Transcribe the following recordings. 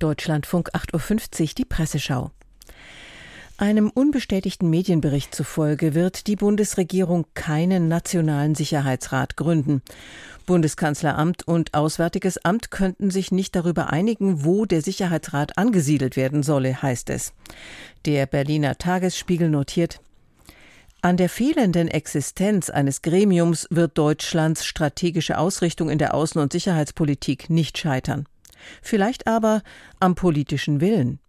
Deutschlandfunk 8.50 Uhr die Presseschau. Einem unbestätigten Medienbericht zufolge wird die Bundesregierung keinen nationalen Sicherheitsrat gründen. Bundeskanzleramt und Auswärtiges Amt könnten sich nicht darüber einigen, wo der Sicherheitsrat angesiedelt werden solle, heißt es. Der Berliner Tagesspiegel notiert, an der fehlenden Existenz eines Gremiums wird Deutschlands strategische Ausrichtung in der Außen- und Sicherheitspolitik nicht scheitern. Vielleicht aber am politischen Willen.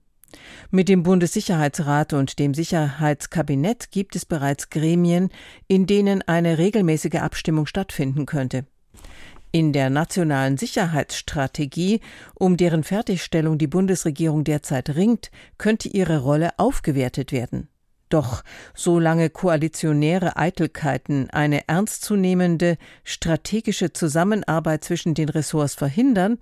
Mit dem Bundessicherheitsrat und dem Sicherheitskabinett gibt es bereits Gremien, in denen eine regelmäßige Abstimmung stattfinden könnte. In der nationalen Sicherheitsstrategie, um deren Fertigstellung die Bundesregierung derzeit ringt, könnte ihre Rolle aufgewertet werden. Doch solange koalitionäre Eitelkeiten eine ernstzunehmende strategische Zusammenarbeit zwischen den Ressorts verhindern,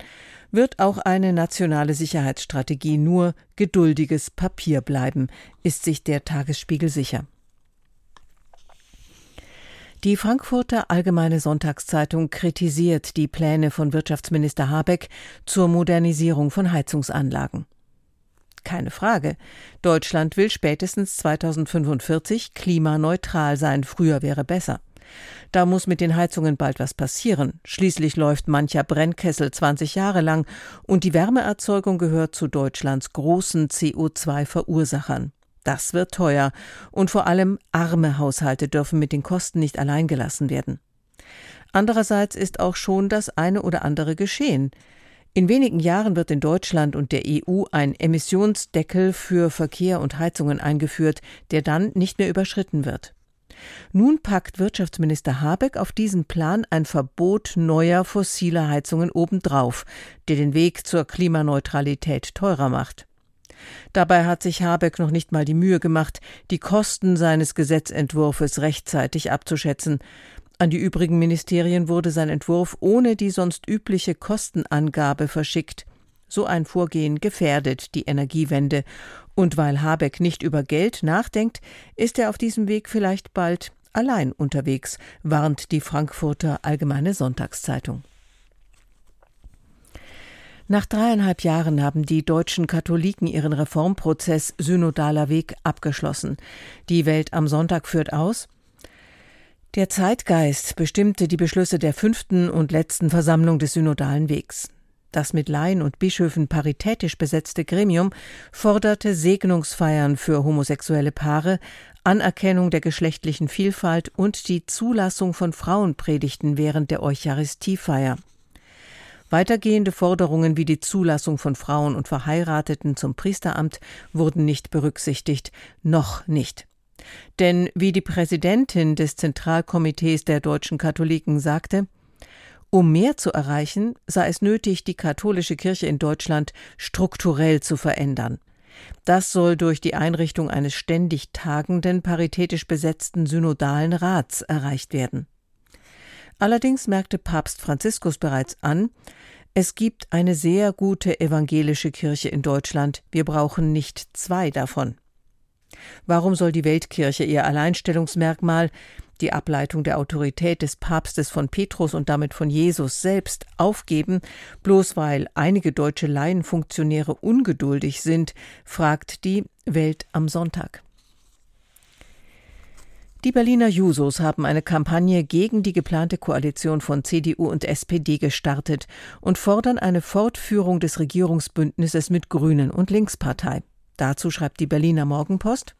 wird auch eine nationale Sicherheitsstrategie nur geduldiges Papier bleiben, ist sich der Tagesspiegel sicher. Die Frankfurter Allgemeine Sonntagszeitung kritisiert die Pläne von Wirtschaftsminister Habeck zur Modernisierung von Heizungsanlagen. Keine Frage. Deutschland will spätestens 2045 klimaneutral sein. Früher wäre besser. Da muss mit den Heizungen bald was passieren. Schließlich läuft mancher Brennkessel 20 Jahre lang und die Wärmeerzeugung gehört zu Deutschlands großen CO2-Verursachern. Das wird teuer und vor allem arme Haushalte dürfen mit den Kosten nicht allein gelassen werden. Andererseits ist auch schon das eine oder andere geschehen. In wenigen Jahren wird in Deutschland und der EU ein Emissionsdeckel für Verkehr und Heizungen eingeführt, der dann nicht mehr überschritten wird. Nun packt Wirtschaftsminister Habeck auf diesen Plan ein Verbot neuer fossiler Heizungen obendrauf, der den Weg zur Klimaneutralität teurer macht. Dabei hat sich Habeck noch nicht mal die Mühe gemacht, die Kosten seines Gesetzentwurfs rechtzeitig abzuschätzen. An die übrigen Ministerien wurde sein Entwurf ohne die sonst übliche Kostenangabe verschickt. So ein Vorgehen gefährdet die Energiewende. Und weil Habeck nicht über Geld nachdenkt, ist er auf diesem Weg vielleicht bald allein unterwegs, warnt die Frankfurter Allgemeine Sonntagszeitung. Nach dreieinhalb Jahren haben die deutschen Katholiken ihren Reformprozess Synodaler Weg abgeschlossen. Die Welt am Sonntag führt aus, der Zeitgeist bestimmte die Beschlüsse der fünften und letzten Versammlung des Synodalen Wegs. Das mit Laien und Bischöfen paritätisch besetzte Gremium forderte Segnungsfeiern für homosexuelle Paare, Anerkennung der geschlechtlichen Vielfalt und die Zulassung von Frauenpredigten während der Eucharistiefeier. Weitergehende Forderungen wie die Zulassung von Frauen und Verheirateten zum Priesteramt wurden nicht berücksichtigt, noch nicht. Denn wie die Präsidentin des Zentralkomitees der deutschen Katholiken sagte, um mehr zu erreichen, sei es nötig, die katholische Kirche in Deutschland strukturell zu verändern. Das soll durch die Einrichtung eines ständig tagenden, paritätisch besetzten synodalen Rats erreicht werden. Allerdings merkte Papst Franziskus bereits an, es gibt eine sehr gute evangelische Kirche in Deutschland, wir brauchen nicht zwei davon. Warum soll die Weltkirche ihr Alleinstellungsmerkmal, die Ableitung der Autorität des Papstes von Petrus und damit von Jesus selbst aufgeben, bloß weil einige deutsche Laienfunktionäre ungeduldig sind, fragt die Welt am Sonntag. Die Berliner Jusos haben eine Kampagne gegen die geplante Koalition von CDU und SPD gestartet und fordern eine Fortführung des Regierungsbündnisses mit Grünen und Linkspartei. Dazu schreibt die Berliner Morgenpost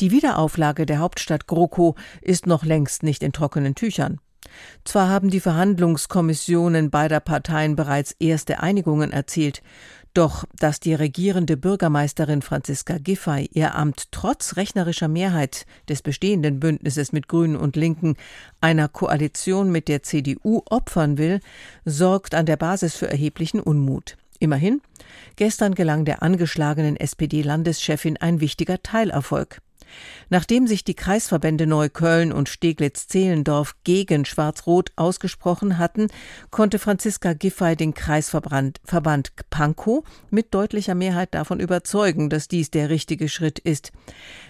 Die Wiederauflage der Hauptstadt GroKo ist noch längst nicht in trockenen Tüchern. Zwar haben die Verhandlungskommissionen beider Parteien bereits erste Einigungen erzielt, doch dass die regierende Bürgermeisterin Franziska Giffey ihr Amt trotz rechnerischer Mehrheit des bestehenden Bündnisses mit Grünen und Linken einer Koalition mit der CDU opfern will, sorgt an der Basis für erheblichen Unmut. Immerhin, gestern gelang der angeschlagenen SPD-Landeschefin ein wichtiger Teilerfolg. Nachdem sich die Kreisverbände Neukölln und Steglitz-Zehlendorf gegen Schwarz-Rot ausgesprochen hatten, konnte Franziska Giffey den Kreisverband Verband Pankow mit deutlicher Mehrheit davon überzeugen, dass dies der richtige Schritt ist.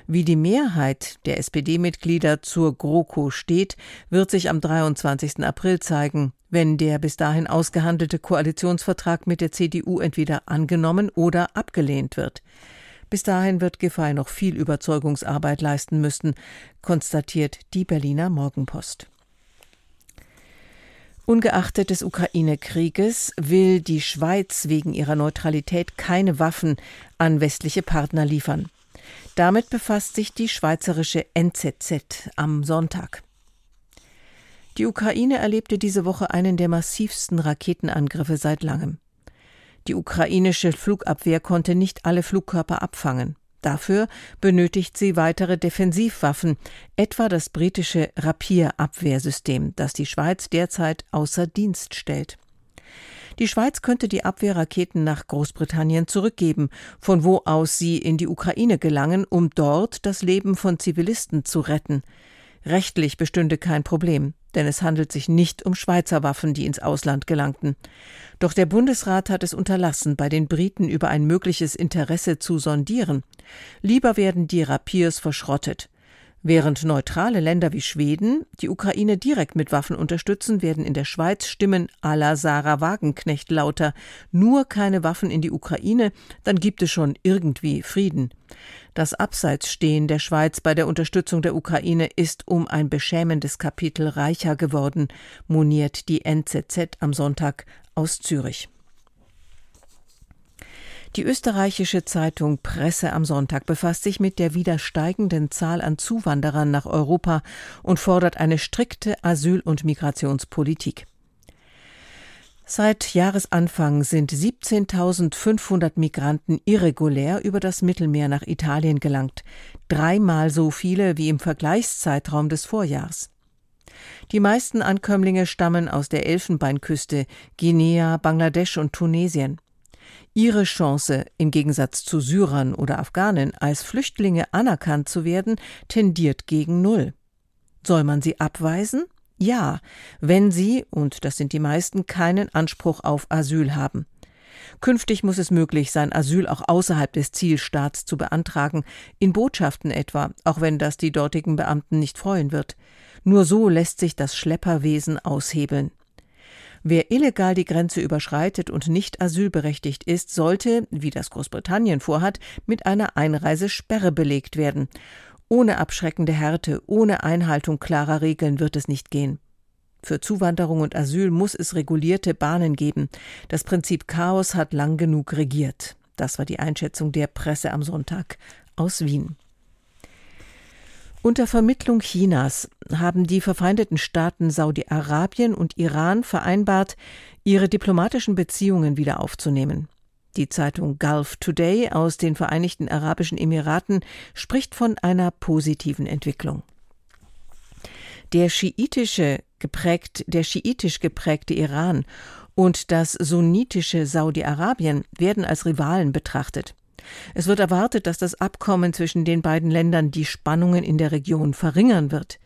Wie die Mehrheit der SPD-Mitglieder zur GroKo steht, wird sich am 23. April zeigen. Wenn der bis dahin ausgehandelte Koalitionsvertrag mit der CDU entweder angenommen oder abgelehnt wird. Bis dahin wird Giffey noch viel Überzeugungsarbeit leisten müssen, konstatiert die Berliner Morgenpost. Ungeachtet des Ukraine-Krieges will die Schweiz wegen ihrer Neutralität keine Waffen an westliche Partner liefern. Damit befasst sich die schweizerische NZZ am Sonntag. Die Ukraine erlebte diese Woche einen der massivsten Raketenangriffe seit langem. Die ukrainische Flugabwehr konnte nicht alle Flugkörper abfangen. Dafür benötigt sie weitere Defensivwaffen, etwa das britische Rapier-Abwehrsystem, das die Schweiz derzeit außer Dienst stellt. Die Schweiz könnte die Abwehrraketen nach Großbritannien zurückgeben, von wo aus sie in die Ukraine gelangen, um dort das Leben von Zivilisten zu retten. Rechtlich bestünde kein Problem, denn es handelt sich nicht um Schweizer Waffen, die ins Ausland gelangten. Doch der Bundesrat hat es unterlassen, bei den Briten über ein mögliches Interesse zu sondieren. Lieber werden die Rapiers verschrottet. Während neutrale Länder wie Schweden die Ukraine direkt mit Waffen unterstützen, werden in der Schweiz Stimmen à la Sarah Wagenknecht lauter. Nur keine Waffen in die Ukraine, dann gibt es schon irgendwie Frieden. Das Abseitsstehen der Schweiz bei der Unterstützung der Ukraine ist um ein beschämendes Kapitel reicher geworden, moniert die NZZ am Sonntag aus Zürich. Die österreichische Zeitung Presse am Sonntag befasst sich mit der wieder steigenden Zahl an Zuwanderern nach Europa und fordert eine strikte Asyl- und Migrationspolitik. Seit Jahresanfang sind 17.500 Migranten irregulär über das Mittelmeer nach Italien gelangt, dreimal so viele wie im Vergleichszeitraum des Vorjahrs. Die meisten Ankömmlinge stammen aus der Elfenbeinküste, Guinea, Bangladesch und Tunesien. Ihre Chance, im Gegensatz zu Syrern oder Afghanen, als Flüchtlinge anerkannt zu werden, tendiert gegen Null. Soll man sie abweisen? Ja, wenn sie, und das sind die meisten, keinen Anspruch auf Asyl haben. Künftig muss es möglich sein, Asyl auch außerhalb des Zielstaats zu beantragen, in Botschaften etwa, auch wenn das die dortigen Beamten nicht freuen wird. Nur so lässt sich das Schlepperwesen aushebeln. Wer illegal die Grenze überschreitet und nicht asylberechtigt ist, sollte, wie das Großbritannien vorhat, mit einer Einreisesperre belegt werden. Ohne abschreckende Härte, ohne Einhaltung klarer Regeln wird es nicht gehen. Für Zuwanderung und Asyl muss es regulierte Bahnen geben. Das Prinzip Chaos hat lang genug regiert. Das war die Einschätzung der Presse am Sonntag aus Wien. Unter Vermittlung Chinas haben die verfeindeten Staaten Saudi-Arabien und Iran vereinbart, ihre diplomatischen Beziehungen wieder aufzunehmen. Die Zeitung Gulf Today aus den Vereinigten Arabischen Emiraten spricht von einer positiven Entwicklung. Der schiitische geprägt, der schiitisch geprägte Iran und das sunnitische Saudi-Arabien werden als Rivalen betrachtet. Es wird erwartet, dass das Abkommen zwischen den beiden Ländern die Spannungen in der Region verringern wird.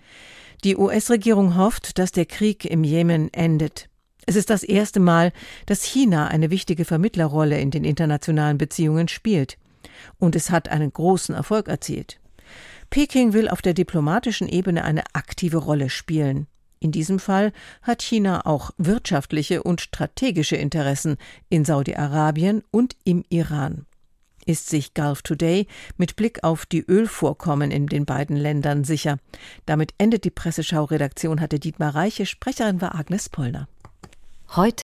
Die US-Regierung hofft, dass der Krieg im Jemen endet. Es ist das erste Mal, dass China eine wichtige Vermittlerrolle in den internationalen Beziehungen spielt. Und es hat einen großen Erfolg erzielt. Peking will auf der diplomatischen Ebene eine aktive Rolle spielen. In diesem Fall hat China auch wirtschaftliche und strategische Interessen in Saudi-Arabien und im Iran ist sich Gulf Today mit Blick auf die Ölvorkommen in den beiden Ländern sicher. Damit endet die Presseschau-Redaktion, hatte Dietmar Reiche, Sprecherin war Agnes Pollner. Heute